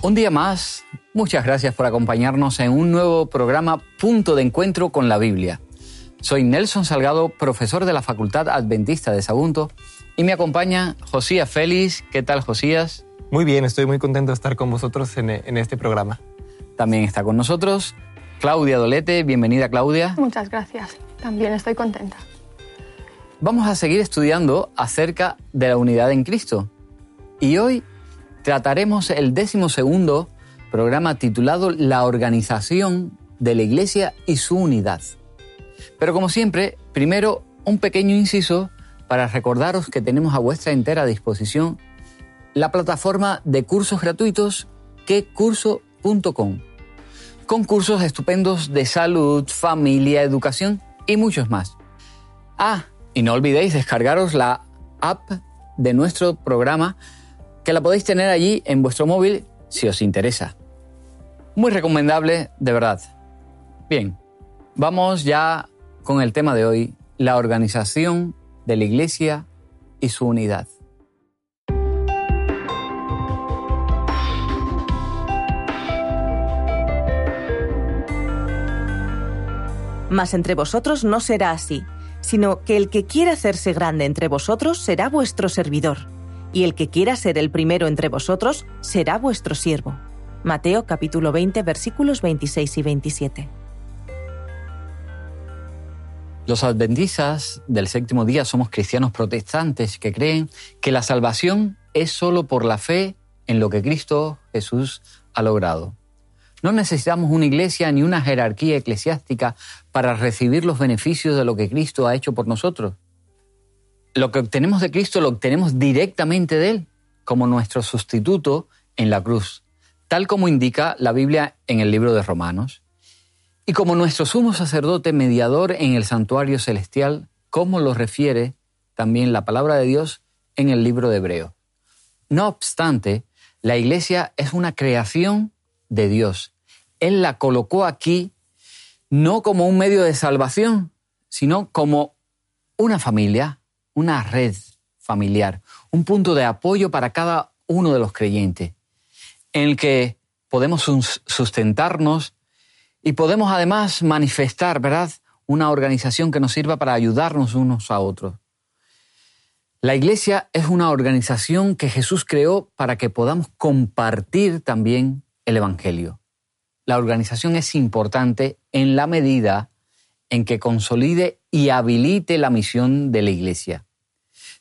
Un día más, muchas gracias por acompañarnos en un nuevo programa Punto de Encuentro con la Biblia. Soy Nelson Salgado, profesor de la Facultad Adventista de Sagunto, y me acompaña Josías Félix. ¿Qué tal, Josías? Muy bien, estoy muy contento de estar con vosotros en, en este programa. También está con nosotros Claudia Dolete. Bienvenida, Claudia. Muchas gracias. También estoy contenta. Vamos a seguir estudiando acerca de la unidad en Cristo. Y hoy trataremos el décimo segundo programa titulado La organización de la Iglesia y su unidad. Pero como siempre, primero un pequeño inciso para recordaros que tenemos a vuestra entera disposición la plataforma de cursos gratuitos quecurso.com, con cursos estupendos de salud, familia, educación y muchos más. Ah, y no olvidéis descargaros la app de nuestro programa que la podéis tener allí en vuestro móvil si os interesa. Muy recomendable, de verdad. Bien, vamos ya con el tema de hoy, la organización de la Iglesia y su unidad. Mas entre vosotros no será así, sino que el que quiera hacerse grande entre vosotros será vuestro servidor, y el que quiera ser el primero entre vosotros será vuestro siervo. Mateo capítulo 20 versículos 26 y 27. Los adventistas del séptimo día somos cristianos protestantes que creen que la salvación es solo por la fe en lo que Cristo Jesús ha logrado. No necesitamos una iglesia ni una jerarquía eclesiástica para recibir los beneficios de lo que Cristo ha hecho por nosotros. Lo que obtenemos de Cristo lo obtenemos directamente de Él, como nuestro sustituto en la cruz, tal como indica la Biblia en el libro de Romanos. Y como nuestro sumo sacerdote mediador en el santuario celestial, como lo refiere también la palabra de Dios en el libro de Hebreo. No obstante, la iglesia es una creación de Dios. Él la colocó aquí no como un medio de salvación, sino como una familia, una red familiar, un punto de apoyo para cada uno de los creyentes, en el que podemos sustentarnos y podemos además manifestar, ¿verdad?, una organización que nos sirva para ayudarnos unos a otros. La iglesia es una organización que Jesús creó para que podamos compartir también el Evangelio. La organización es importante en la medida en que consolide y habilite la misión de la iglesia.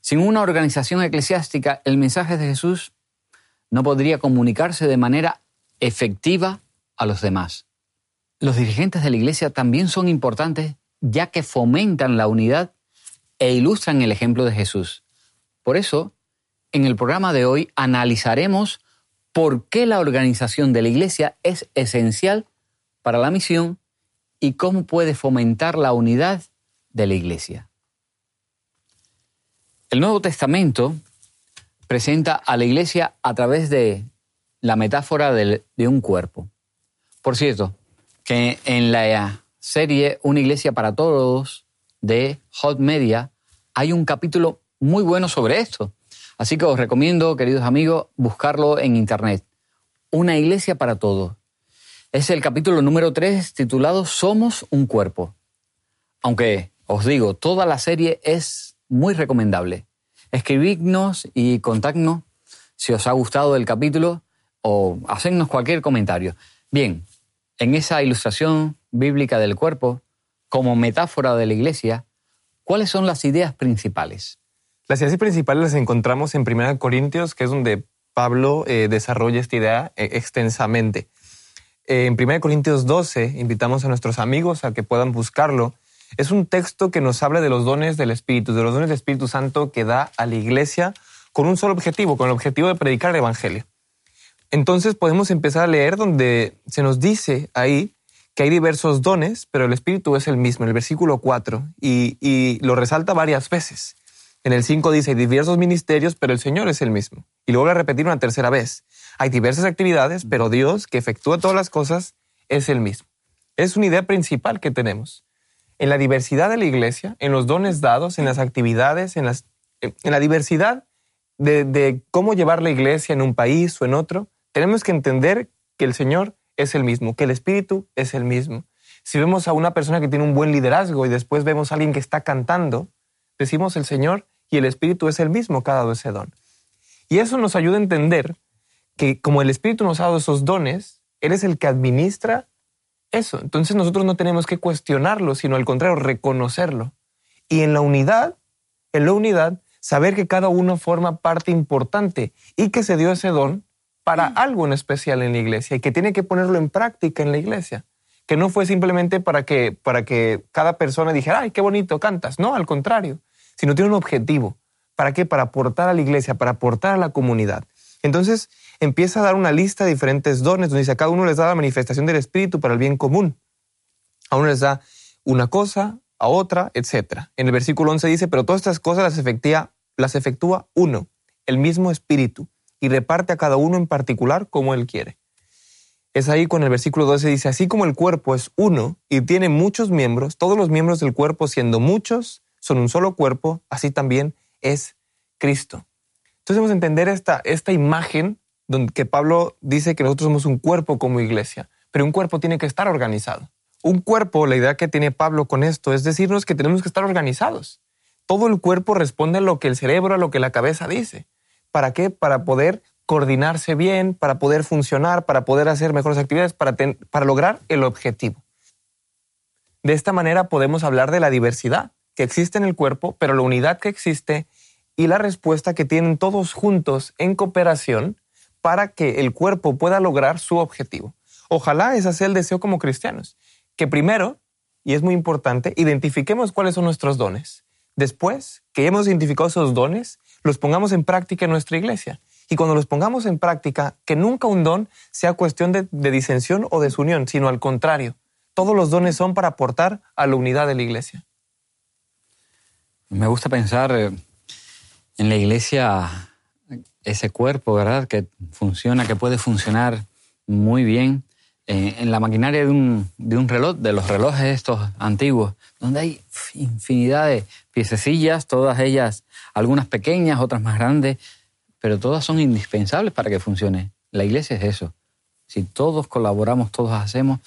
Sin una organización eclesiástica, el mensaje de Jesús no podría comunicarse de manera efectiva a los demás. Los dirigentes de la iglesia también son importantes ya que fomentan la unidad e ilustran el ejemplo de Jesús. Por eso, en el programa de hoy analizaremos por qué la organización de la iglesia es esencial para la misión y cómo puede fomentar la unidad de la iglesia. El Nuevo Testamento presenta a la iglesia a través de la metáfora de, un cuerpo. Por cierto, que en la serie Una iglesia para todos de Hot Media hay un capítulo muy bueno sobre esto. Así que os recomiendo, queridos amigos, buscarlo en internet. Una iglesia para todos. Es el capítulo número 3 titulado Somos un cuerpo. Aunque os digo, toda la serie es muy recomendable. Escribidnos y contactnos si os ha gustado el capítulo o hacednos cualquier comentario. Bien, en esa ilustración bíblica del cuerpo, como metáfora de la iglesia, ¿cuáles son las ideas principales? Las ideas principales las encontramos en 1 Corintios, que es donde Pablo eh, desarrolla esta idea eh, extensamente. en 1 Corintios 12, invitamos a nuestros amigos a que puedan buscarlo. Es un texto que nos habla de los dones del Espíritu, de los dones del Espíritu Santo que da a la iglesia con un solo objetivo, con el objetivo de predicar el Evangelio. Entonces podemos empezar a leer donde se nos dice ahí que hay diversos dones, pero el Espíritu es el mismo, en el versículo 4, y, lo resalta varias veces. En el 5 dice, hay diversos ministerios, pero el Señor es el mismo. Y luego a repetir una tercera vez. Hay diversas actividades, pero Dios, que efectúa todas las cosas, es el mismo. Es una idea principal que tenemos. En la diversidad de la iglesia, en los dones dados, en las actividades, en, la diversidad de, cómo llevar la iglesia en un país o en otro, tenemos que entender que el Señor es el mismo, que el Espíritu es el mismo. Si vemos a una persona que tiene un buen liderazgo y después vemos a alguien que está cantando, decimos el Señor y el Espíritu es el mismo que ha dado ese don. Y eso nos ayuda a entender que como el Espíritu nos ha dado esos dones, Él es el que administra eso. Entonces nosotros no tenemos que cuestionarlo, sino al contrario, reconocerlo. Y en la unidad, en la unidad, saber que cada uno forma parte importante y que se dio ese don para algo en especial en la iglesia y que tiene que ponerlo en práctica en la iglesia. Que no fue simplemente para que, para que cada persona dijera, ay, qué bonito cantas. No, al contrario, sino tiene un objetivo. ¿Para qué? Para aportar a la iglesia, para aportar a la comunidad. Entonces empieza a dar una lista de diferentes dones, donde dice a cada uno les da la manifestación del Espíritu para el bien común. A uno les da una cosa, a otra, etc. En el versículo 11 dice, pero todas estas cosas las efectúa, las efectúa uno, el mismo Espíritu, y reparte a cada uno en particular como Él quiere. Es ahí con el versículo 12 dice, así como el cuerpo es uno y tiene muchos miembros, todos los miembros del cuerpo siendo muchos, son un solo cuerpo, así también es Cristo. Entonces debemos entender esta, esta imagen donde Pablo dice que nosotros somos un cuerpo como iglesia, pero un cuerpo tiene que estar organizado. Un cuerpo, la idea que tiene Pablo con esto es decirnos que tenemos que estar organizados. Todo el cuerpo responde a lo que el cerebro, a lo que la cabeza dice. ¿Para qué? Para poder coordinarse bien, para poder funcionar, para poder hacer mejores actividades, para, para lograr el objetivo. De esta manera podemos hablar de la diversidad que existe en el cuerpo, pero la unidad que existe y la respuesta que tienen todos juntos en cooperación para que el cuerpo pueda lograr su objetivo. Ojalá ese sea el deseo como cristianos, que primero, y es muy importante, identifiquemos cuáles son nuestros dones. Después que hemos identificado esos dones, los pongamos en práctica en nuestra iglesia. Y cuando los pongamos en práctica, que nunca un don sea cuestión de, de disensión o desunión, sino al contrario. Todos los dones son para aportar a la unidad de la iglesia. Me gusta pensar eh, en la iglesia ese cuerpo, ¿verdad? Que funciona, que puede funcionar muy bien eh, en la maquinaria de un, de un, reloj, de los relojes estos antiguos, donde hay infinidad de piececillas, todas ellas, algunas pequeñas, otras más grandes, pero todas son indispensables para que funcione. La iglesia es eso. Si todos colaboramos, todos hacemos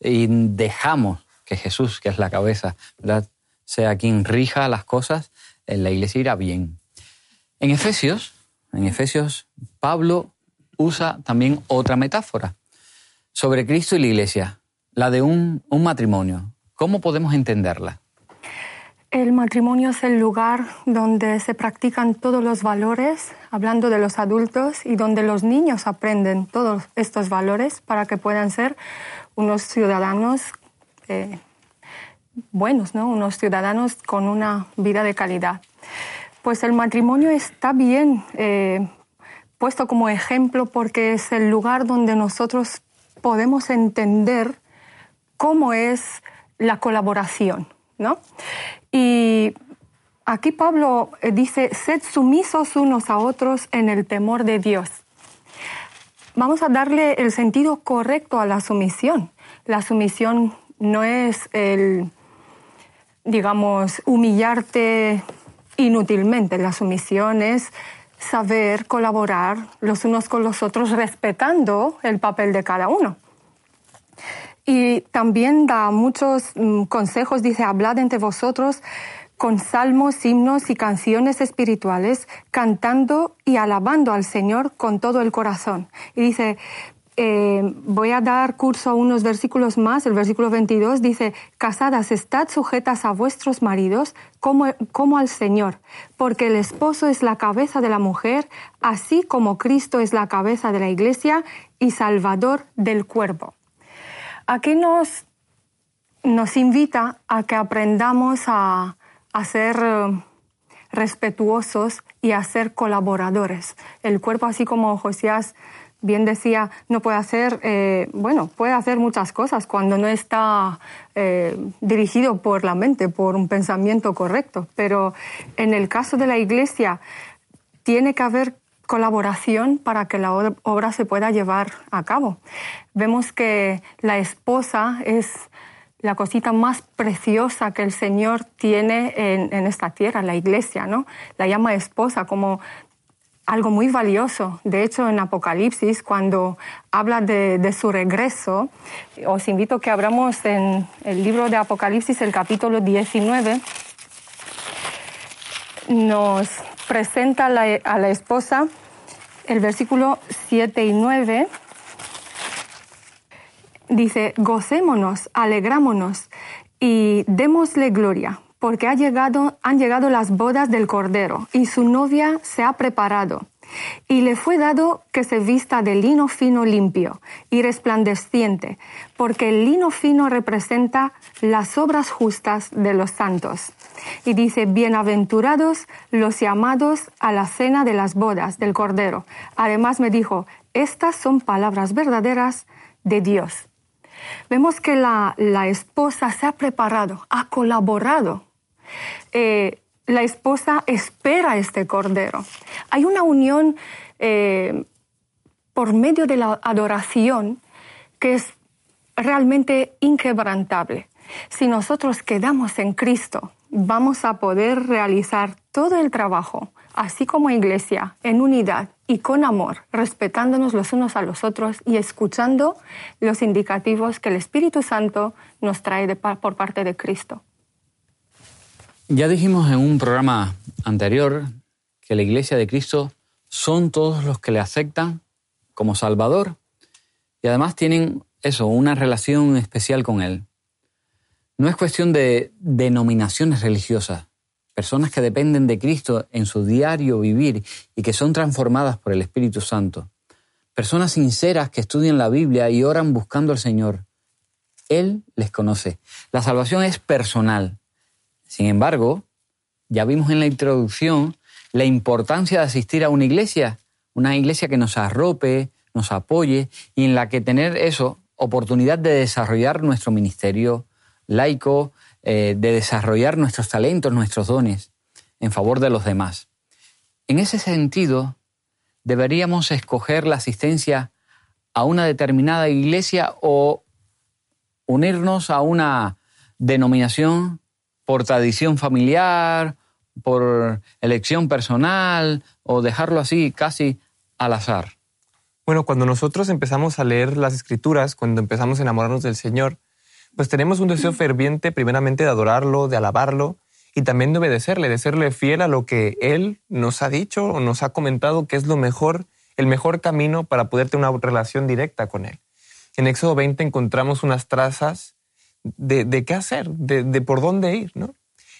y dejamos que Jesús, que es la cabeza, sea quien rija las cosas, en la iglesia irá bien. En Efesios, en Efesios, Pablo usa también otra metáfora sobre Cristo y la iglesia, la de un, un matrimonio. ¿Cómo podemos entenderla? El matrimonio es el lugar donde se practican todos los valores, hablando de los adultos, y donde los niños aprenden todos estos valores para que puedan ser unos ciudadanos eh, buenos, ¿no? unos ciudadanos con una vida de calidad. Pues el matrimonio está bien eh, puesto como ejemplo porque es el lugar donde nosotros podemos entender cómo es la colaboración. ¿no? Y aquí Pablo eh, dice, sed sumisos unos a otros en el temor de Dios. Vamos a darle el sentido correcto a la sumisión. La sumisión no es el digamos, humillarte inútilmente. La sumisión es saber colaborar los unos con los otros respetando el papel de cada uno. Y también da muchos mm, consejos, dice, hablad entre vosotros con salmos, himnos y canciones espirituales, cantando y alabando al Señor con todo el corazón. Y dice, eh, voy a dar curso a unos versículos más. El versículo 22 dice, casadas, estad sujetas a vuestros maridos como, al Señor, porque el esposo es la cabeza de la mujer, así como Cristo es la cabeza de la iglesia y salvador del cuerpo. Aquí nos, nos invita a que aprendamos a, a ser eh, respetuosos y a ser colaboradores. El cuerpo, así como Josías bien decía, no puede hacer, eh, bueno, puede hacer muchas cosas cuando no está eh, dirigido por la mente, por un pensamiento correcto. Pero en el caso de la Iglesia, tiene que haber colaboración para que la obra se pueda llevar a cabo. Vemos que la esposa es la cosita más preciosa que el Señor tiene en, en, esta tierra, la iglesia, ¿no? La llama esposa como algo muy valioso. De hecho, en Apocalipsis, cuando habla de, su regreso, os invito a que abramos en el libro de Apocalipsis, el capítulo 19, nos presenta a la, a la esposa el versículo 7 y 9. Dice, gocémonos, alegrámonos y démosle gloria porque ha llegado, han llegado las bodas del Cordero y su novia se ha preparado. Y le fue dado que se vista de lino fino limpio y resplandeciente, porque el lino fino representa las obras justas de los santos. Y dice, bienaventurados los llamados a la cena de las bodas del Cordero. Además me dijo, estas son palabras verdaderas de Dios. Vemos que la, la esposa se ha preparado, ha colaborado eh, la esposa espera este cordero. Hay una unión eh, por medio de la adoración que es realmente inquebrantable. Si nosotros quedamos en Cristo, vamos a poder realizar todo el trabajo, así como iglesia, en unidad y con amor, respetándonos los unos a los otros y escuchando los indicativos que el Espíritu Santo nos trae por parte de Cristo. Ya dijimos en un programa anterior que la Iglesia de Cristo son todos los que le aceptan como Salvador y además tienen eso, una relación especial con Él. No es cuestión de denominaciones religiosas, personas que dependen de Cristo en su diario vivir y que son transformadas por el Espíritu Santo. Personas sinceras que estudian la Biblia y oran buscando al Señor. Él les conoce. La salvación es personal. Sin embargo, ya vimos en la introducción la importancia de asistir a una iglesia, una iglesia que nos arrope, nos apoye y en la que tener eso, oportunidad de desarrollar nuestro ministerio laico, eh, de desarrollar nuestros talentos, nuestros dones en favor de los demás. En ese sentido, deberíamos escoger la asistencia a una determinada iglesia o unirnos a una denominación por tradición familiar, por elección personal o dejarlo así casi al azar? Bueno, cuando nosotros empezamos a leer las escrituras, cuando empezamos a enamorarnos del Señor, pues tenemos un deseo ferviente primeramente de adorarlo, de alabarlo y también de obedecerle, de serle fiel a lo que Él nos ha dicho o nos ha comentado que es lo mejor, el mejor camino para poder tener una relación directa con Él. En Éxodo 20 encontramos unas trazas de, qué hacer, de, por dónde ir, ¿no?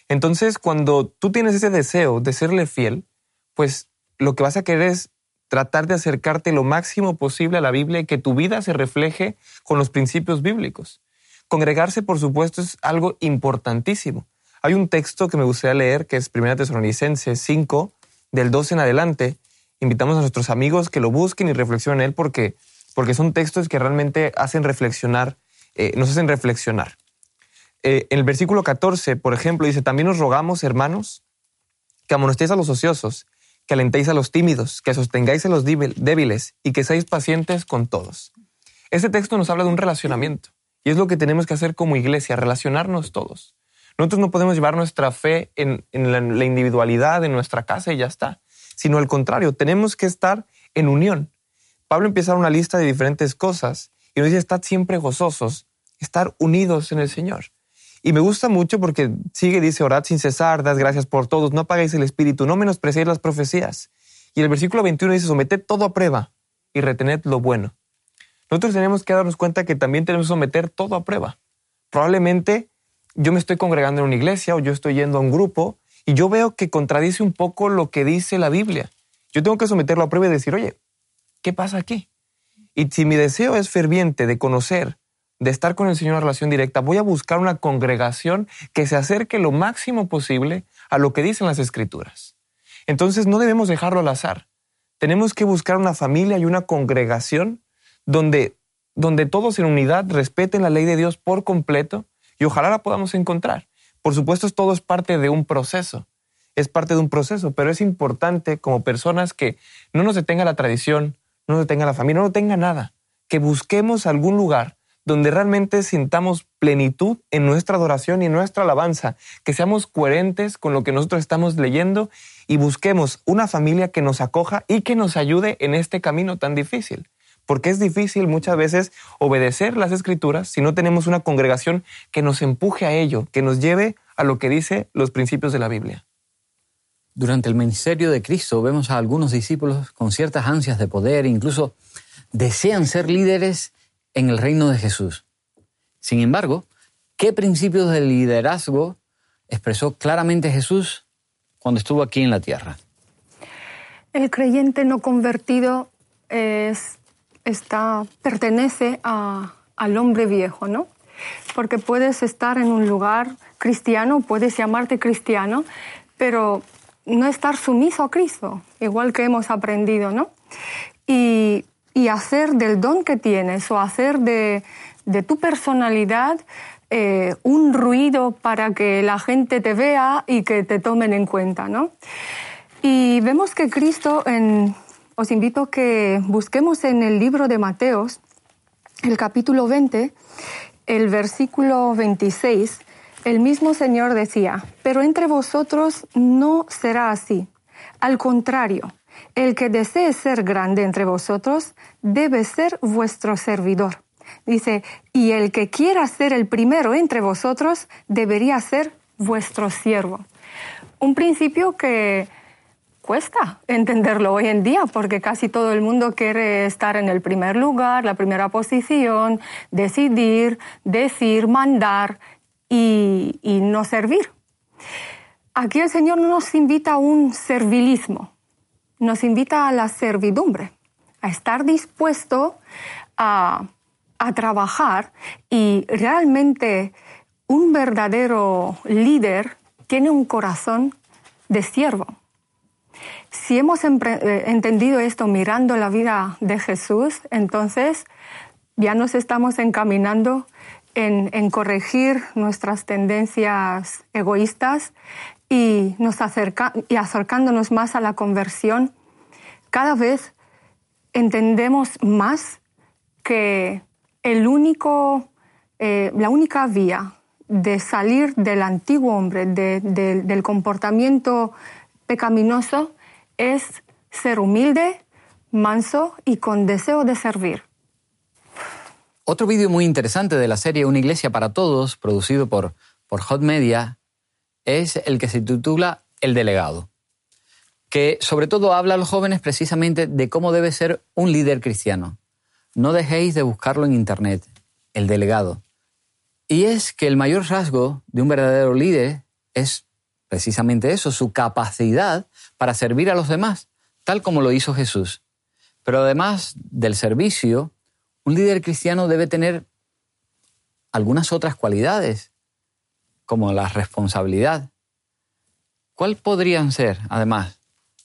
Entonces, cuando tú tienes ese deseo de serle fiel, pues lo que vas a querer es tratar de acercarte lo máximo posible a la Biblia y que tu vida se refleje con los principios bíblicos. Congregarse, por supuesto, es algo importantísimo. Hay un texto que me gustaría leer que es 1 Tesalonicenses 5, del 12 en adelante. Invitamos a nuestros amigos que lo busquen y reflexionen en él porque, porque son textos que realmente hacen reflexionar eh, nos hacen reflexionar. Eh, en el versículo 14, por ejemplo, dice, también os rogamos, hermanos, que amonestéis a los ociosos, que alentéis a los tímidos, que sostengáis a los débiles y que seáis pacientes con todos. Este texto nos habla de un relacionamiento y es lo que tenemos que hacer como iglesia, relacionarnos todos. Nosotros no podemos llevar nuestra fe en, la, la individualidad de nuestra casa y ya está, sino al contrario, tenemos que estar en unión. Pablo empieza una lista de diferentes cosas y nos dice, estad siempre gozosos, estar unidos en el Señor. Y me gusta mucho porque sigue, dice, orad sin cesar, das gracias por todos, no apaguéis el espíritu, no menospreciéis las profecías. Y el versículo 21 dice, someted todo a prueba y retened lo bueno. Nosotros tenemos que darnos cuenta que también tenemos que someter todo a prueba. Probablemente yo me estoy congregando en una iglesia o yo estoy yendo a un grupo y yo veo que contradice un poco lo que dice la Biblia. Yo tengo que someterlo a prueba y decir, oye, ¿qué pasa aquí? Y si mi deseo es ferviente de conocer de estar con el Señor en relación directa, voy a buscar una congregación que se acerque lo máximo posible a lo que dicen las escrituras. Entonces no debemos dejarlo al azar. Tenemos que buscar una familia y una congregación donde, donde todos en unidad respeten la ley de Dios por completo y ojalá la podamos encontrar. Por supuesto, todo es parte de un proceso, es parte de un proceso, pero es importante como personas que no nos detenga la tradición, no detenga la familia, no nos detenga nada, que busquemos algún lugar donde realmente sintamos plenitud en nuestra adoración y en nuestra alabanza, que seamos coherentes con lo que nosotros estamos leyendo y busquemos una familia que nos acoja y que nos ayude en este camino tan difícil. Porque es difícil muchas veces obedecer las escrituras si no tenemos una congregación que nos empuje a ello, que nos lleve a lo que dice los principios de la Biblia. Durante el ministerio de Cristo vemos a algunos discípulos con ciertas ansias de poder, incluso desean ser líderes en el reino de Jesús. Sin embargo, ¿qué principios de liderazgo expresó claramente Jesús cuando estuvo aquí en la tierra? El creyente no convertido es, está, pertenece al hombre viejo, ¿no? Porque puedes estar en un lugar cristiano, puedes llamarte cristiano, pero no estar sumiso a Cristo, igual que hemos aprendido, ¿no? Y y hacer del don que tienes o hacer de, tu personalidad eh, un ruido para que la gente te vea y que te tomen en cuenta, ¿no? Y vemos que Cristo, en, os invito a que busquemos en el libro de Mateos, el capítulo 20, el versículo 26, el mismo Señor decía, pero entre vosotros no será así. Al contrario, el que desee ser grande entre vosotros debe ser vuestro servidor. Dice, y el que quiera ser el primero entre vosotros debería ser vuestro siervo. Un principio que cuesta entenderlo hoy en día porque casi todo el mundo quiere estar en el primer lugar, la primera posición, decidir, decir, mandar y, no servir. Aquí el Señor no nos invita a un servilismo, nos invita a la servidumbre, a estar dispuesto a, trabajar y realmente un verdadero líder tiene un corazón de siervo. Si hemos eh, entendido esto mirando la vida de Jesús, entonces ya nos estamos encaminando en, corregir nuestras tendencias egoístas y, nos acerca, y acercándonos más a la conversión, cada vez entendemos más que el único, eh, la única vía de salir del antiguo hombre, del comportamiento pecaminoso, es ser humilde, manso y con deseo de servir. Otro vídeo muy interesante de la serie Una iglesia para todos, producido por, por Hot Media, es el que se titula El delegado, que sobre todo habla a los jóvenes precisamente de cómo debe ser un líder cristiano. No dejéis de buscarlo en Internet, el delegado. Y es que el mayor rasgo de un verdadero líder es precisamente eso, su capacidad para servir a los demás, tal como lo hizo Jesús. Pero además del servicio, un líder cristiano debe tener algunas otras cualidades como la responsabilidad. ¿Cuál podrían ser, además,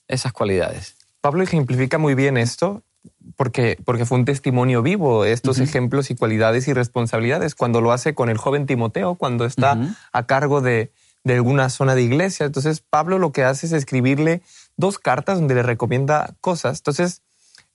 esas cualidades? Pablo ejemplifica muy bien esto porque, porque fue un testimonio vivo, estos ejemplos y cualidades y responsabilidades, cuando lo hace con el joven Timoteo, cuando está a cargo de, de alguna zona de iglesia. Entonces, Pablo lo que hace es escribirle dos cartas donde le recomienda cosas. Entonces,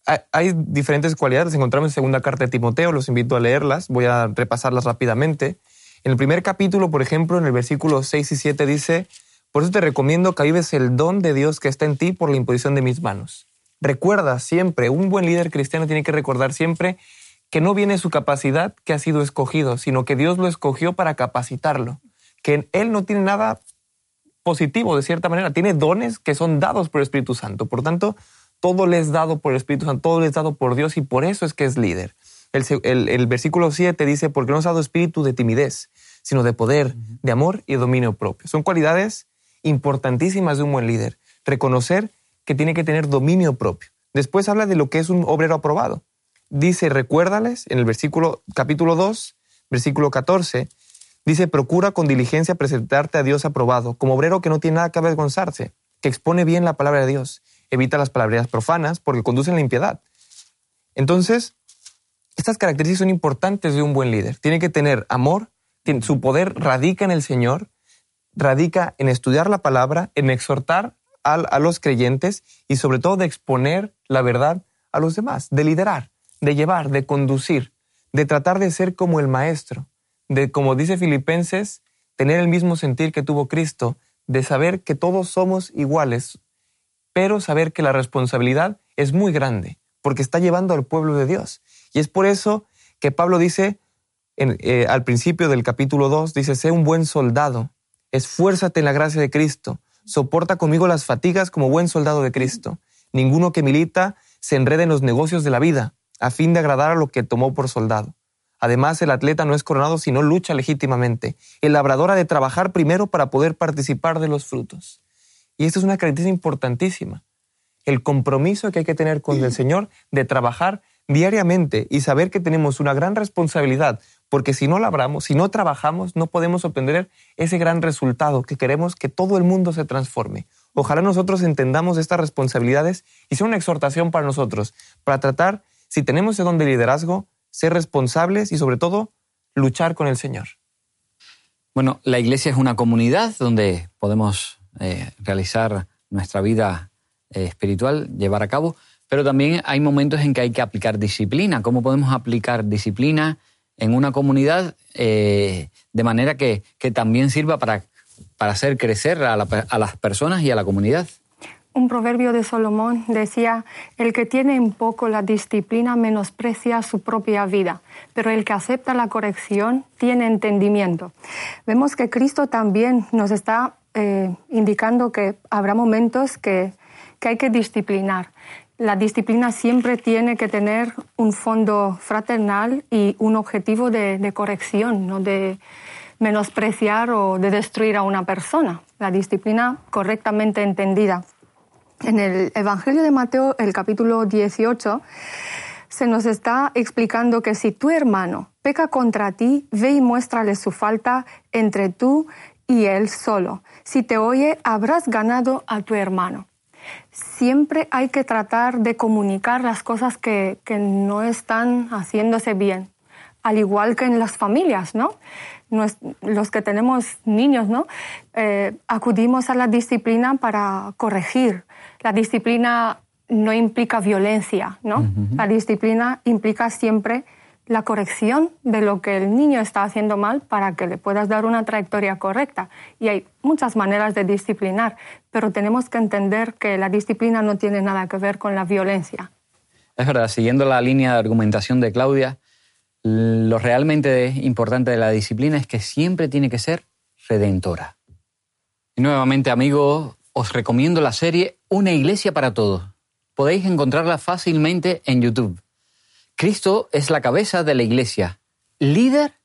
hay diferentes cualidades, encontramos en segunda carta de Timoteo, los invito a leerlas, voy a repasarlas rápidamente. En el primer capítulo, por ejemplo, en el versículo 6 y 7 dice, por eso te recomiendo que vives el don de Dios que está en ti por la imposición de mis manos. Recuerda siempre, un buen líder cristiano tiene que recordar siempre que no viene su capacidad que ha sido escogido, sino que Dios lo escogió para capacitarlo, que él no tiene nada positivo de cierta manera, tiene dones que son dados por el Espíritu Santo. Por tanto, todo le es dado por el Espíritu Santo, todo le es dado por Dios y por eso es que es líder. El, versículo 7 dice, porque no has dado espíritu de timidez, sino de poder, de amor y de dominio propio. Son cualidades importantísimas de un buen líder. Reconocer que tiene que tener dominio propio. Después habla de lo que es un obrero aprobado. Dice, recuérdales, en el versículo capítulo 2, versículo 14, dice, procura con diligencia presentarte a Dios aprobado, como obrero que no tiene nada que avergonzarse, que expone bien la palabra de Dios, evita las palabras profanas porque conducen la impiedad. Entonces, estas características son importantes de un buen líder. Tiene que tener amor, su poder radica en el Señor, radica en estudiar la palabra, en exhortar a, los creyentes y sobre todo de exponer la verdad a los demás, de liderar, de llevar, de conducir, de tratar de ser como el maestro, de, como dice Filipenses, tener el mismo sentir que tuvo Cristo, de saber que todos somos iguales, pero saber que la responsabilidad es muy grande, porque está llevando al pueblo de Dios. Y es por eso que Pablo dice eh, al principio del capítulo 2, dice, sé un buen soldado, esfuérzate en la gracia de Cristo, soporta conmigo las fatigas como buen soldado de Cristo. Ninguno que milita se enrede en los negocios de la vida, a fin de agradar a lo que tomó por soldado. Además, el atleta no es coronado si no lucha legítimamente. El labrador ha de trabajar primero para poder participar de los frutos. Y esto es una característica importantísima. El compromiso que hay que tener con el Señor de trabajar diariamente y saber que tenemos una gran responsabilidad porque si no labramos, si no trabajamos, no podemos obtener ese gran resultado que queremos que todo el mundo se transforme. Ojalá nosotros entendamos estas responsabilidades y sea una exhortación para nosotros, para tratar, si tenemos ese don de liderazgo, ser responsables y sobre todo luchar con el Señor. Bueno, la iglesia es una comunidad donde podemos eh, realizar nuestra vida eh, espiritual, llevar a cabo, pero también hay momentos en que hay que aplicar disciplina. ¿Cómo podemos aplicar disciplina? en una comunidad eh, de manera que, también sirva para, para hacer crecer a, a las personas y a la comunidad. Un proverbio de Salomón decía, el que tiene en poco la disciplina menosprecia su propia vida, pero el que acepta la corrección tiene entendimiento. Vemos que Cristo también nos está eh, indicando que habrá momentos que, que hay que disciplinar la disciplina siempre tiene que tener un fondo fraternal y un objetivo de, corrección, no de menospreciar o de destruir a una persona. La disciplina correctamente entendida. En el Evangelio de Mateo, el capítulo 18, se nos está explicando que si tu hermano peca contra ti, ve y muéstrale su falta entre tú y él solo. Si te oye, habrás ganado a tu hermano siempre hay que tratar de comunicar las cosas que, no están haciéndose bien, al igual que en las familias, ¿no? los que tenemos niños, ¿no? Eh, acudimos a la disciplina para corregir. La disciplina no implica violencia, ¿no? La disciplina implica siempre la corrección de lo que el niño está haciendo mal para que le puedas dar una trayectoria correcta. Y hay muchas maneras de disciplinar, pero tenemos que entender que la disciplina no tiene nada que ver con la violencia. Es verdad, siguiendo la línea de argumentación de Claudia, lo realmente importante de la disciplina es que siempre tiene que ser redentora. Y nuevamente, amigos, os recomiendo la serie Una iglesia para todos. Podéis encontrarla fácilmente en YouTube. Cristo es la cabeza de la iglesia, líder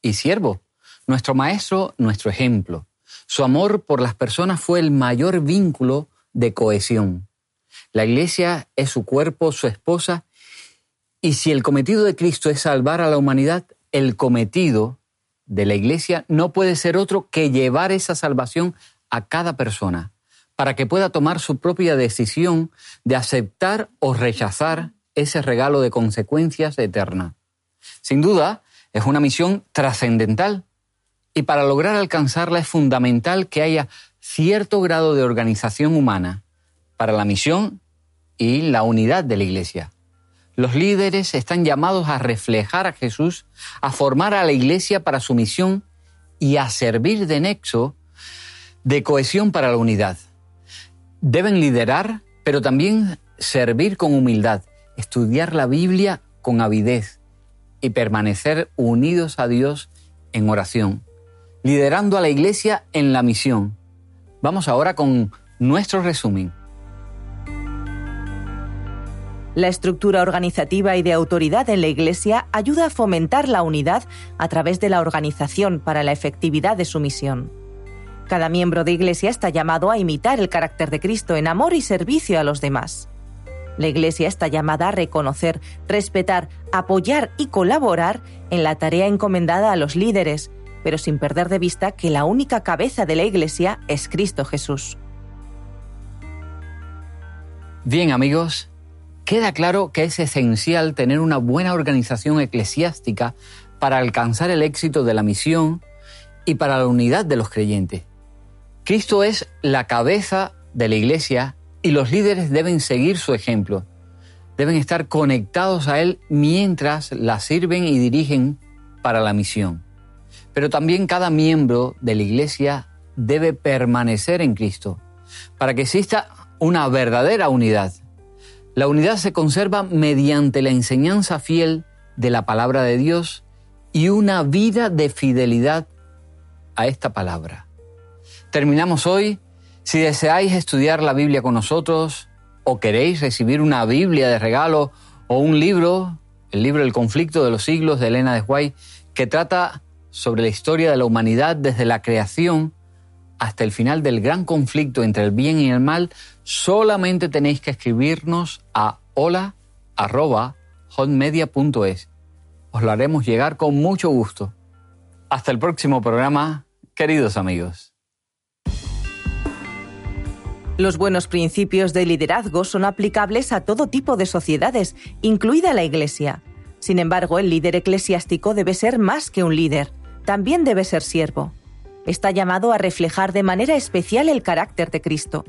y siervo, nuestro maestro, nuestro ejemplo. Su amor por las personas fue el mayor vínculo de cohesión. La iglesia es su cuerpo, su esposa, y si el cometido de Cristo es salvar a la humanidad, el cometido de la iglesia no puede ser otro que llevar esa salvación a cada persona, para que pueda tomar su propia decisión de aceptar o rechazar ese regalo de consecuencias eternas. Sin duda, es una misión trascendental y para lograr alcanzarla es fundamental que haya cierto grado de organización humana para la misión y la unidad de la Iglesia. Los líderes están llamados a reflejar a Jesús, a formar a la Iglesia para su misión y a servir de nexo de cohesión para la unidad. Deben liderar, pero también servir con humildad, estudiar la Biblia con avidez y permanecer unidos a Dios en oración, liderando a la iglesia en la misión. Vamos ahora con nuestro resumen. La estructura organizativa y de autoridad en la Iglesia ayuda a fomentar la unidad a través de la organización para la efectividad de su misión. Cada miembro de Iglesia está llamado a imitar el carácter de Cristo en amor y servicio a los demás. La Iglesia está llamada a reconocer, respetar, apoyar y colaborar en la tarea encomendada a los líderes, pero sin perder de vista que la única cabeza de la Iglesia es Cristo Jesús. Bien amigos, queda claro que es esencial tener una buena organización eclesiástica para alcanzar el éxito de la misión y para la unidad de los creyentes. Cristo es la cabeza de la Iglesia y los líderes deben seguir su ejemplo. Deben estar conectados a Él mientras la sirven y dirigen para la misión. Pero también cada miembro de la Iglesia debe permanecer en Cristo para que exista una verdadera unidad. La unidad se conserva mediante la enseñanza fiel de la palabra de Dios y una vida de fidelidad a esta palabra. Terminamos hoy. Si deseáis estudiar la Biblia con nosotros o queréis recibir una Biblia de regalo o un libro, el libro El conflicto de los siglos de Elena de White, que trata sobre la historia de la humanidad desde la creación hasta el final del gran conflicto entre el bien y el mal, solamente tenéis que escribirnos a hola.hotmedia.es. Os lo haremos llegar con mucho gusto. Hasta el próximo programa, queridos amigos. Los buenos principios de liderazgo son aplicables a todo tipo de sociedades, incluida la Iglesia. Sin embargo, el líder eclesiástico debe ser más que un líder, también debe ser siervo está llamado a reflejar de manera especial el carácter de Cristo.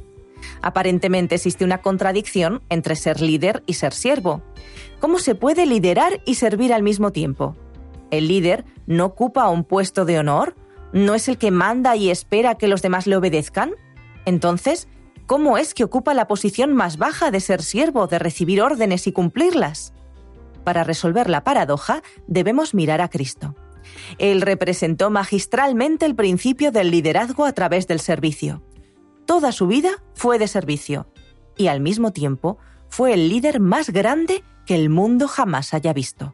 Aparentemente existe una contradicción entre ser líder y ser siervo. ¿Cómo se puede liderar y servir al mismo tiempo? ¿El líder no ocupa un puesto de honor? ¿No es el que manda y espera que los demás le obedezcan? Entonces, ¿cómo es que ocupa la posición más baja de ser siervo, de recibir órdenes y cumplirlas? Para resolver la paradoja, debemos mirar a Cristo. Él representó magistralmente el principio del liderazgo a través del servicio. Toda su vida fue de servicio y al mismo tiempo fue el líder más grande que el mundo jamás haya visto.